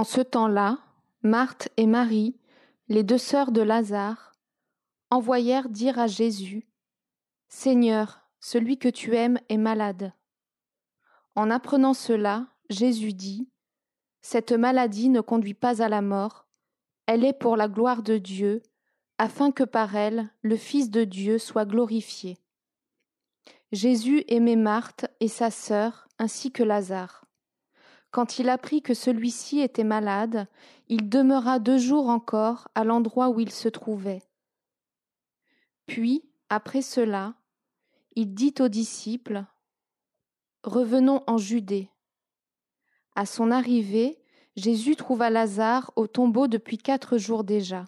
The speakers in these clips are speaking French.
En ce temps-là, Marthe et Marie, les deux sœurs de Lazare, envoyèrent dire à Jésus Seigneur, celui que tu aimes est malade. En apprenant cela, Jésus dit Cette maladie ne conduit pas à la mort, elle est pour la gloire de Dieu, afin que par elle le Fils de Dieu soit glorifié. Jésus aimait Marthe et sa sœur ainsi que Lazare. Quand il apprit que celui-ci était malade, il demeura deux jours encore à l'endroit où il se trouvait. Puis, après cela, il dit aux disciples Revenons en Judée. À son arrivée, Jésus trouva Lazare au tombeau depuis quatre jours déjà.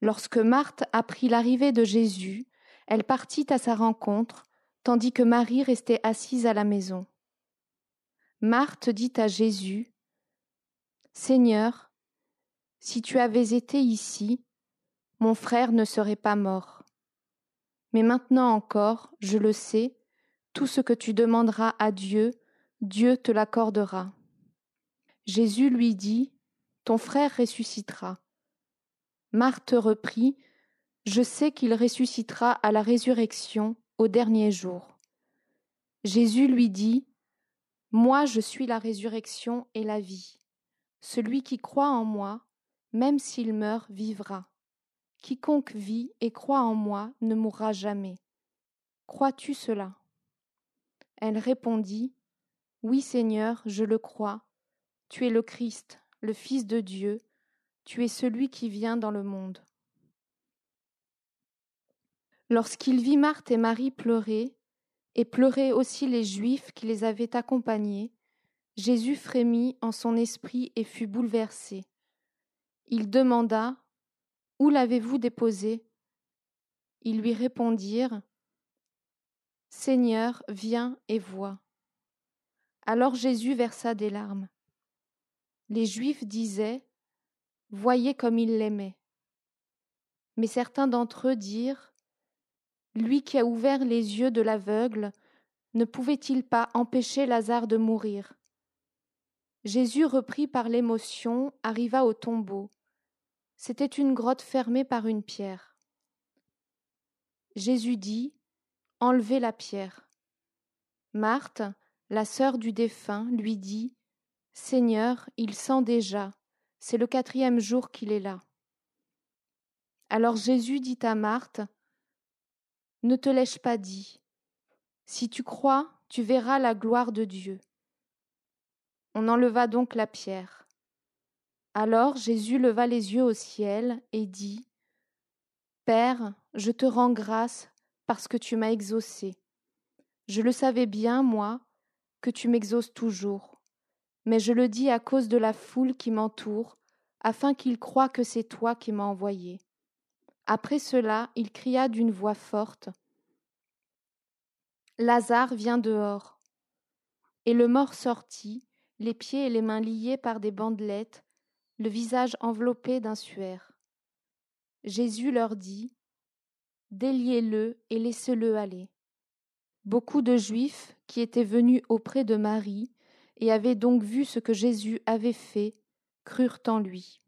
Lorsque Marthe apprit l'arrivée de Jésus, elle partit à sa rencontre, tandis que Marie restait assise à la maison. Marthe dit à Jésus, Seigneur, si tu avais été ici, mon frère ne serait pas mort. Mais maintenant encore, je le sais, tout ce que tu demanderas à Dieu, Dieu te l'accordera. Jésus lui dit, Ton frère ressuscitera. Marthe reprit, Je sais qu'il ressuscitera à la résurrection au dernier jour. Jésus lui dit, moi je suis la résurrection et la vie. Celui qui croit en moi, même s'il meurt, vivra. Quiconque vit et croit en moi ne mourra jamais. Crois-tu cela? Elle répondit, Oui Seigneur, je le crois. Tu es le Christ, le Fils de Dieu, tu es celui qui vient dans le monde. Lorsqu'il vit Marthe et Marie pleurer, et pleuraient aussi les Juifs qui les avaient accompagnés, Jésus frémit en son esprit et fut bouleversé. Il demanda Où l'avez-vous déposé? Ils lui répondirent Seigneur, viens et vois. Alors Jésus versa des larmes. Les Juifs disaient Voyez comme il l'aimait. Mais certains d'entre eux dirent lui qui a ouvert les yeux de l'aveugle, ne pouvait-il pas empêcher Lazare de mourir? Jésus, repris par l'émotion, arriva au tombeau. C'était une grotte fermée par une pierre. Jésus dit Enlevez la pierre. Marthe, la sœur du défunt, lui dit Seigneur, il sent déjà, c'est le quatrième jour qu'il est là. Alors Jésus dit à Marthe ne te l'ai-je pas dit Si tu crois, tu verras la gloire de Dieu. On enleva donc la pierre. Alors Jésus leva les yeux au ciel et dit Père, je te rends grâce parce que tu m'as exaucé. Je le savais bien, moi, que tu m'exauces toujours, mais je le dis à cause de la foule qui m'entoure, afin qu'ils croient que c'est toi qui m'as envoyé. Après cela, il cria d'une voix forte Lazare vient dehors. Et le mort sortit, les pieds et les mains liés par des bandelettes, le visage enveloppé d'un suaire. Jésus leur dit Déliez-le et laissez-le aller. Beaucoup de Juifs qui étaient venus auprès de Marie et avaient donc vu ce que Jésus avait fait crurent en lui.